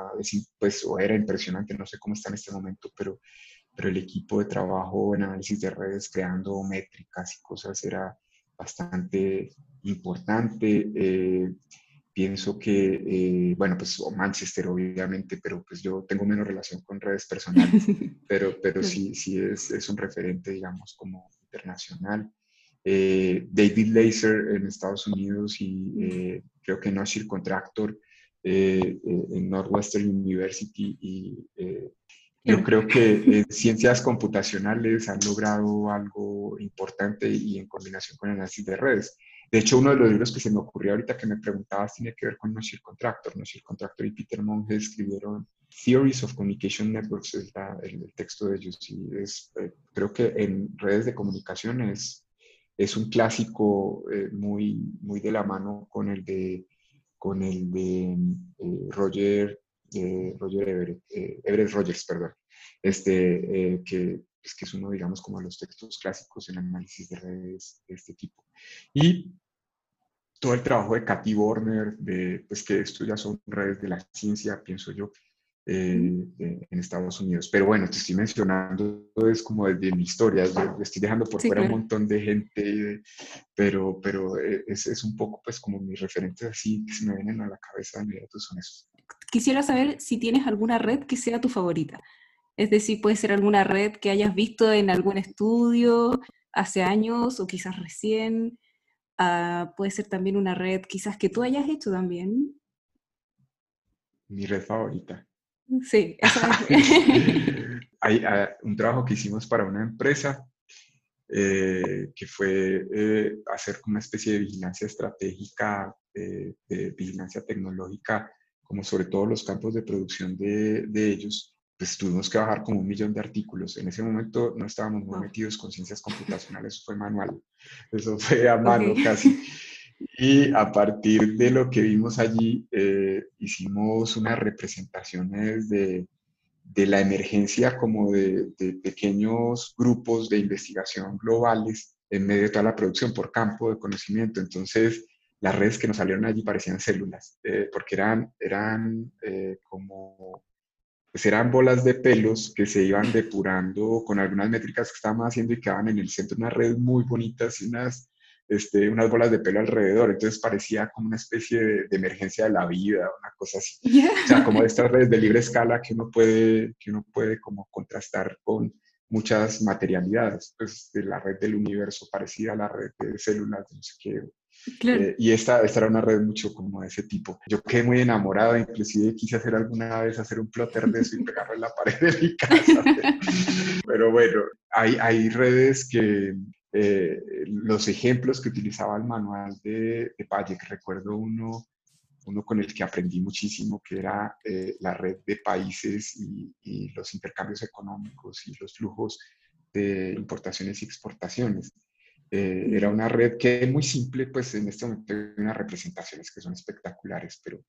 pues era impresionante, no sé cómo está en este momento, pero, pero el equipo de trabajo en análisis de redes, creando métricas y cosas, era bastante importante. pienso que, bueno, pues Manchester obviamente, pero pues yo tengo menos relación con redes personales, pero, pero sí, sí es, es un referente, digamos, como internacional. Eh, David Laser en Estados Unidos y eh, creo que Noshir Contractor eh, en Northwestern University y yo creo que en ciencias computacionales han logrado algo importante y en combinación con el análisis de redes. De hecho, uno de los libros que se me ocurrió ahorita que me preguntabas tiene que ver con Noshir Contractor. Noshir Contractor y Peter Monge escribieron Theories of Communication Networks, es el, texto de ellos. Y es, creo que en redes de comunicación es es un clásico eh, muy, muy de la mano con el de, con el de eh, Roger, eh, Everett, Rogers, perdón, este, que, pues, que es uno, digamos, como de los textos clásicos en análisis de redes de este tipo. Y todo el trabajo de Cathy Warner, de, pues que esto ya son redes de la ciencia, pienso yo, eh, en Estados Unidos. Pero bueno, te estoy mencionando, es como desde mi historia, estoy dejando por fuera un montón de gente, pero, pero eh, es, es, un poco pues como mis referentes así que se me vienen a la cabeza inmediatos son esos. Quisiera saber si tienes alguna red que sea tu favorita. Es decir, puede ser alguna red que hayas visto en algún estudio hace años o quizás recién. Uh, puede ser también una red quizás que tú hayas hecho también. Mi red favorita. Sí, Hay uh, un trabajo que hicimos para una empresa eh, que fue eh, hacer una especie de vigilancia estratégica, eh, de vigilancia tecnológica, como sobre todo los campos de producción de, de, ellos. Pues tuvimos que bajar como un millón de artículos. En ese momento no estábamos muy metidos con ciencias computacionales, eso fue manual, eso fue a mano okay. casi. Y a partir de lo que vimos allí, eh, hicimos unas representaciones de, de la emergencia como de, de, pequeños grupos de investigación globales en medio de toda la producción por campo de conocimiento. Entonces, las redes que nos salieron allí parecían células, eh, porque eran, eran eh, como, pues eran bolas de pelos que se iban depurando con algunas métricas que estábamos haciendo y quedaban en el centro unas redes muy bonitas y unas este, unas bolas de pelo alrededor, entonces parecía como una especie de, de emergencia de la vida, una cosa así. Yeah. O sea, como de estas redes de libre escala que uno puede, que uno puede como contrastar con muchas materialidades, pues de la red del universo parecida a la red de células, no sé qué. Claro. Eh, y esta, esta era una red mucho como de ese tipo. Yo quedé muy enamorada, inclusive quise hacer alguna vez hacer un plotter de eso y pegarlo en la pared de mi casa. Pero bueno, hay, hay redes que, los ejemplos que utilizaba el manual de, de que recuerdo uno, uno con el que aprendí muchísimo, que era la red de países y, y, los intercambios económicos y los flujos de importaciones y exportaciones. Eh, era una red que es muy simple, pues en este momento hay unas representaciones que son espectaculares, pero,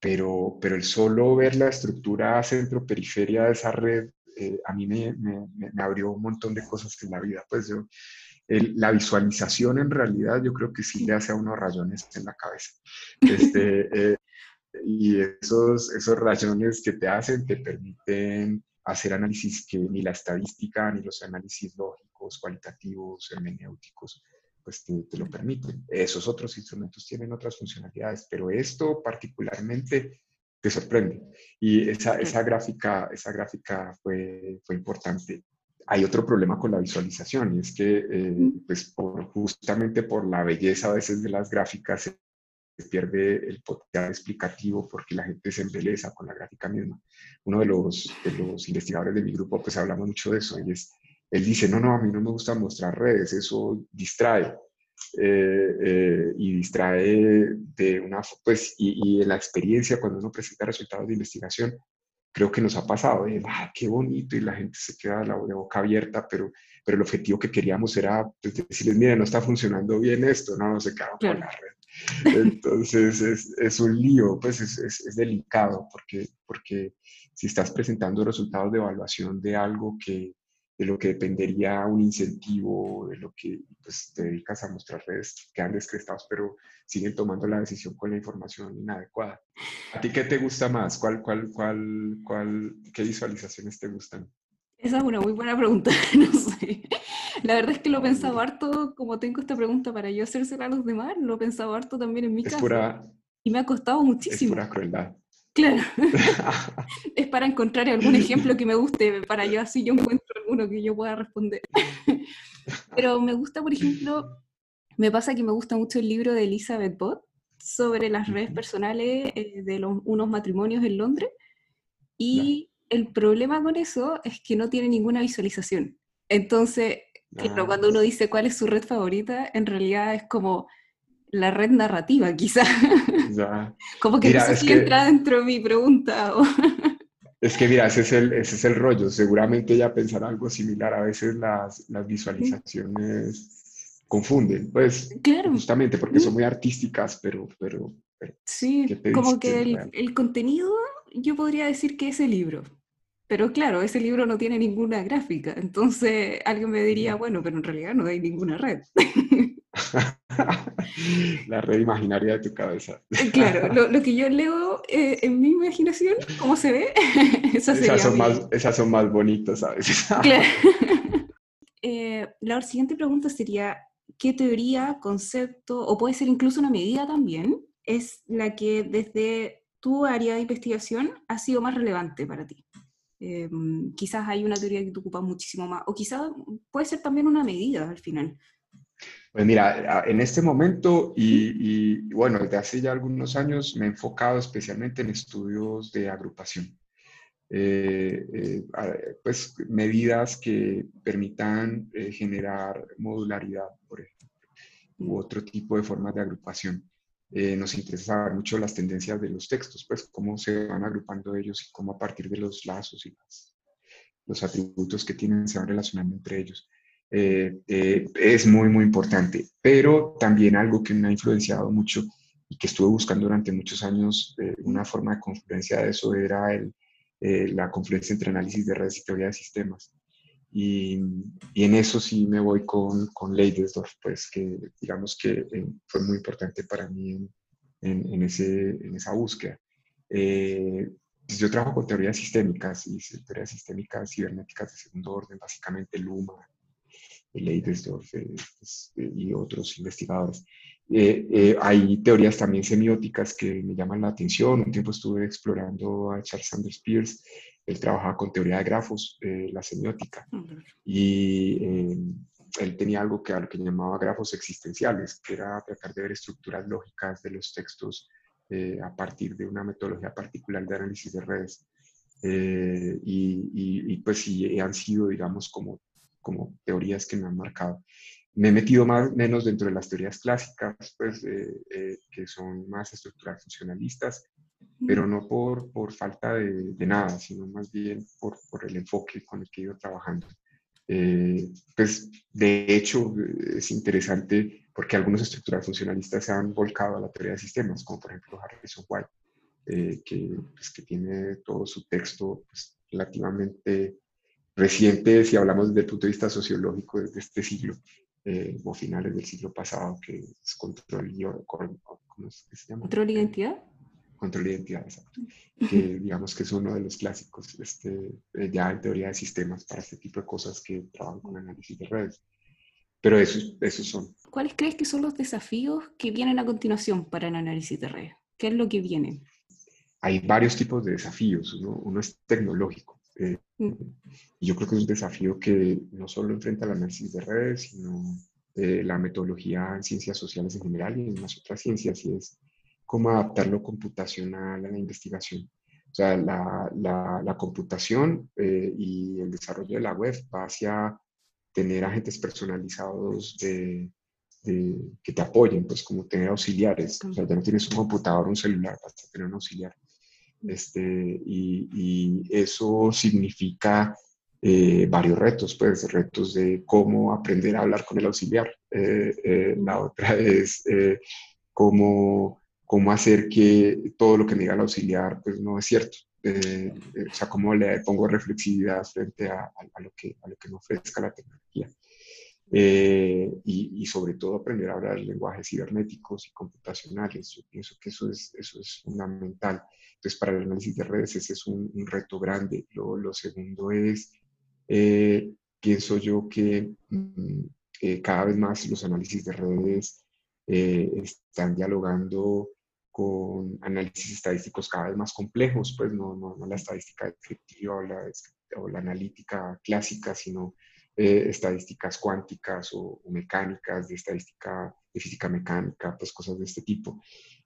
pero, pero el solo ver la estructura centro-periferia de esa red eh, a mí me, me, me, abrió un montón de cosas en la vida. Pues yo, la visualización en realidad yo creo que sí le hace a unos rayones en la cabeza. Este, eh, y esos, esos rayones que te hacen te permiten hacer análisis que ni la estadística ni los análisis lógicos, cualitativos, hermenéuticos, pues te, lo permiten. Esos otros instrumentos tienen otras funcionalidades, pero esto particularmente te sorprende. Y esa, esa gráfica, esa gráfica fue, fue importante. Hay otro problema con la visualización y es que, eh, pues justamente por la belleza a veces de las gráficas, se pierde el potencial explicativo porque la gente se embeleza con la gráfica misma. Uno de los, de los investigadores de mi grupo, pues hablamos mucho de eso, y es, él dice, no, no, a mí no me gusta mostrar redes, eso distrae. Eh, eh, y distrae de una, pues, y, y, en la experiencia cuando uno presenta resultados de investigación, creo que nos ha pasado, ah, qué bonito, y la gente se queda la de boca abierta, pero, pero el objetivo que queríamos era pues, decirles, mire, no está funcionando bien esto, no, no se quedaron con la red. Entonces es, es un lío, pues es, es, es, delicado porque, porque si estás presentando resultados de evaluación de algo que de lo que dependería un incentivo, de lo que pues, te dedicas a mostrar redes, quedan descrestados, pero siguen tomando la decisión con la información inadecuada. ¿A ti qué te gusta más? ¿Cuál, cuál, cuál, cuál, ¿Qué visualizaciones te gustan? Esa es una muy buena pregunta, no sé. La verdad es que lo he pensado harto, como tengo esta pregunta para yo hacérsela a los demás, lo he pensado harto también en mi casa. y me ha costado muchísimo. Es pura crueldad. Claro. es para encontrar algún ejemplo que me guste, para yo así yo encuentro alguno que yo pueda responder. Pero me gusta, por ejemplo, me pasa que me gusta mucho el libro de Elizabeth Bott sobre las redes personales eh, de los, unos matrimonios en Londres. Y el problema con eso es que no tiene ninguna visualización. Entonces, claro, ah, cuando uno dice cuál es su red favorita, en realidad es como la red narrativa, quizá. como que eso sí entra dentro de mi pregunta. Es que mira, ese es, el, ese es el rollo. Seguramente ella pensará algo similar. A veces las, las visualizaciones confunden, pues, claro. justamente porque son muy artísticas, pero... pero, sí, como que el, el contenido, yo podría decir que es el libro. Pero claro, ese libro no tiene ninguna gráfica. Entonces alguien me diría, bueno, pero en realidad no hay ninguna red. La red imaginaria de tu cabeza. Eh, claro, lo, que yo leo eh, en mi imaginación, ¿cómo se ve? esas, son más, esas son más bonitas a veces. Claro. Eh, la siguiente pregunta sería, ¿qué teoría, concepto, o puede ser incluso una medida también, es la que desde tu área de investigación ha sido más relevante para ti? quizás hay una teoría que tú ocupas muchísimo más, o quizás puede ser también una medida al final. Pues mira, en este momento y, bueno, desde hace ya algunos años me he enfocado especialmente en estudios de agrupación. Eh, eh, pues medidas que permitan eh, generar modularidad, por ejemplo, u otro tipo de formas de agrupación. nos interesa mucho las tendencias de los textos, pues cómo se van agrupando ellos y cómo a partir de los lazos y los atributos que tienen se van relacionando entre ellos. Eh, eh, es muy, muy importante. Pero también algo que me ha influenciado mucho y que estuve buscando durante muchos años, eh, una forma de confluencia de eso era el, la confluencia entre análisis de redes y teoría de sistemas. Y, y en eso sí me voy con, con Leidesdorf, pues que digamos que fue muy importante para mí en, en, ese, en esa búsqueda. Pues yo trabajo con teorías sistémicas y teorías sistémicas cibernéticas de segundo orden, básicamente Luma, Leidesdorf y otros investigadores. Eh, eh, hay teorías también semióticas que me llaman la atención. Un tiempo estuve explorando a Charles Sanders Peirce. Él trabajaba con teoría de grafos, eh, la semiótica. Y él tenía algo que, que llamaba grafos existenciales, que era tratar de ver estructuras lógicas de los textos a partir de una metodología particular de análisis de redes. y, y, y, pues sí, han sido, digamos, como como teorías que me han marcado. me he metido más menos dentro de las teorías clásicas, pues, que son más estructurales funcionalistas, pero no por, por falta de, de, nada, sino más bien por, por, el enfoque con el que he ido trabajando. Eh, pues de hecho es interesante porque algunos estructurales funcionalistas se han volcado a la teoría de sistemas, como por ejemplo Harrison White, eh, que, pues, que, tiene todo su texto pues, relativamente reciente, si hablamos desde el punto de vista sociológico, desde este siglo, eh, o finales del siglo pasado, que es control, ¿cómo es que se llama? ¿Control identidad? control de identidad, exacto. Que digamos que es uno de los clásicos este, eh, ya en teoría de sistemas para este tipo de cosas que trabajan con análisis de redes. Pero esos, esos son. ¿Cuáles crees que son los desafíos que vienen a continuación para el análisis de redes? ¿Qué es lo que viene? Hay varios tipos de desafíos. Uno, es tecnológico. Eh, mm. Yo creo que es un desafío que no solo enfrenta el análisis de redes, sino eh, la metodología en ciencias sociales en general y en las otras ciencias, y es cómo adaptar lo computacional a la investigación. O sea, la, la, computación eh, y el desarrollo de la web va hacia tener agentes personalizados de, que te apoyen, pues como tener auxiliares. O sea, ya no tienes un computador, un celular, vas a tener un auxiliar. Este, y, eso significa eh, varios retos, pues retos de cómo aprender a hablar con el auxiliar. Eh, la otra es cómo cómo hacer que todo lo que me diga el auxiliar pues no es cierto. Eh, eh, o sea, cómo le pongo reflexividad frente a, lo, que, a lo que me ofrezca la tecnología. Eh, y, y, sobre todo aprender a hablar lenguajes cibernéticos y computacionales. Yo pienso que eso es, eso es fundamental. Entonces, para el análisis de redes ese es un, un reto grande. Lo, lo segundo es, pienso yo que mm, cada vez más los análisis de redes están dialogando con análisis estadísticos cada vez más complejos, pues no, no, no la estadística descriptiva o la, o la analítica clásica, sino eh, estadísticas cuánticas o, mecánicas, de estadística de física mecánica, pues cosas de este tipo.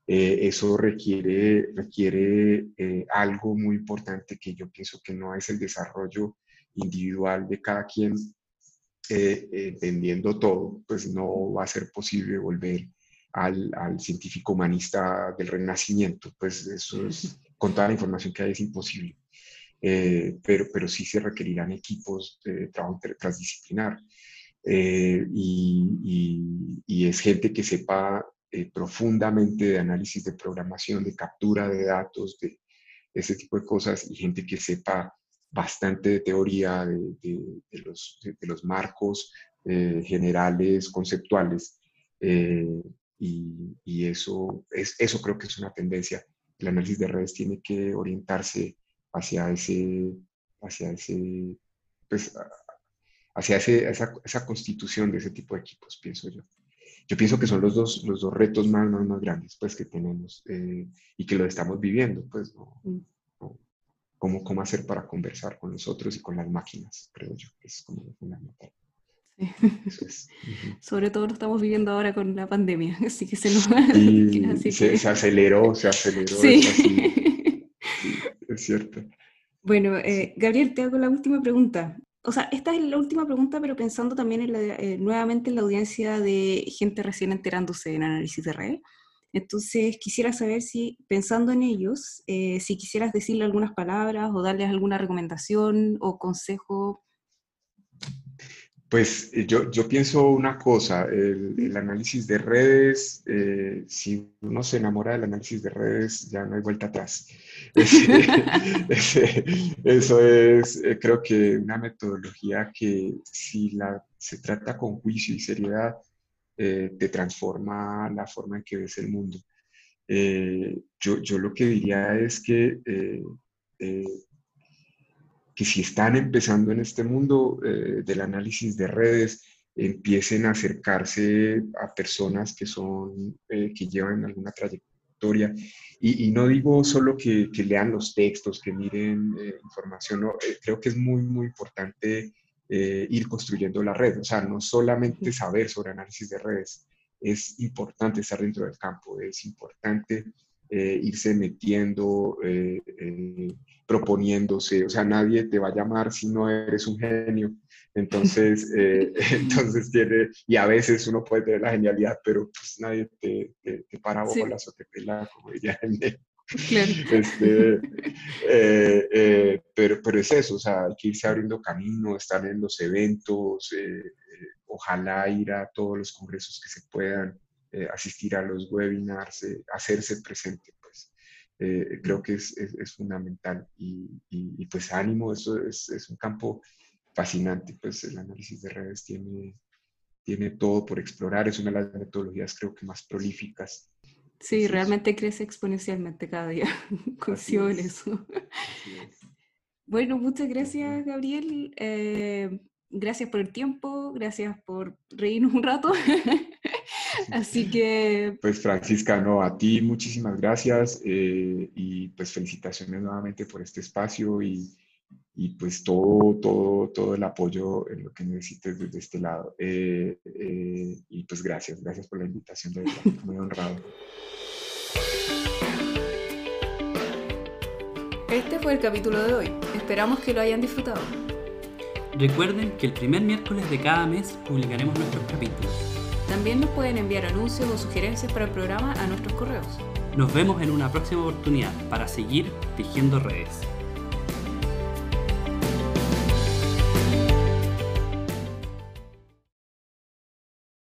Eh, eso requiere, requiere eh, algo muy importante que yo pienso que no es el desarrollo individual de cada quien entendiendo todo, pues no va a ser posible volver al, científico humanista del Renacimiento. Pues eso es, con toda la información que hay es imposible. Eh, pero, pero sí se requerirán equipos de trabajo transdisciplinar. Eh, y, y, es gente que sepa eh, profundamente de análisis de programación, de captura de datos, de, ese tipo de cosas, y gente que sepa bastante de teoría, de, de, los, de los, marcos generales, conceptuales, y, eso, es, eso creo que es una tendencia. El análisis de redes tiene que orientarse hacia ese, hacia ese, pues, hacia ese, esa, esa, constitución de ese tipo de equipos, pienso yo. Yo pienso que son los dos, los dos retos más, más, más grandes pues, que tenemos eh, y que lo estamos viviendo. Pues, ¿no? Mm. ¿Cómo, ¿Cómo hacer para conversar con nosotros y con las máquinas? Creo yo que es como fundamental. Sobre todo lo estamos viviendo ahora con la pandemia, así que se nos se, aceleró, se aceleró. Sí. Es, cierto. Bueno, eh, Gabriel, te hago la última pregunta. O sea, esta es la última pregunta, pero pensando también en eh, nuevamente en la audiencia de gente recién enterándose en análisis de red. Entonces, quisiera saber si, pensando en ellos, eh, si quisieras decirle algunas palabras o darles alguna recomendación o consejo pues eh, yo, yo pienso una cosa, el, análisis de redes, eh, si uno se enamora del análisis de redes, ya no hay vuelta atrás. eso es, eh, creo que una metodología que si la, se trata con juicio y seriedad, te transforma la forma en que ves el mundo. yo, yo, lo que diría es que que si están empezando en este mundo eh, del análisis de redes, empiecen a acercarse a personas que son, eh, que llevan alguna trayectoria. Y, no digo solo que, que, lean los textos, que miren eh, información, no, creo que es muy, muy importante ir construyendo la red. O sea, no solamente saber sobre análisis de redes, es importante estar dentro del campo, es importante eh, irse metiendo, proponiéndose, o sea, nadie te va a llamar si no eres un genio. Entonces, entonces tiene, y a veces uno puede tener la genialidad, pero pues nadie te, te, para bolas o te pela, como diría en este, eh, eh, pero, pero es eso, o sea, hay que irse abriendo camino, estar en los eventos, eh, ojalá ir a todos los congresos que se puedan, asistir a los webinars, hacerse presente, pues. creo que es, es, fundamental y, y, pues ánimo, eso es, es un campo fascinante, pues el análisis de redes tiene, tiene todo por explorar, es una de las metodologías creo que más prolíficas Sí, realmente crece exponencialmente cada día. Coincido en eso. Bueno, muchas gracias, Gabriel. Eh, gracias por el tiempo, gracias por reírnos un rato. Así que... Pues Francisca, no, a ti muchísimas gracias eh, y pues felicitaciones nuevamente por este espacio y, y pues todo, todo, todo el apoyo en lo que necesites desde este lado. Eh, eh, y pues gracias, gracias por la invitación, de verdad, muy honrado. Este fue el capítulo de hoy. Esperamos que lo hayan disfrutado. Recuerden que el primer miércoles de cada mes publicaremos nuestros capítulos. También nos pueden enviar anuncios o sugerencias para el programa a nuestros correos. Nos vemos en una próxima oportunidad para seguir tejiendo redes.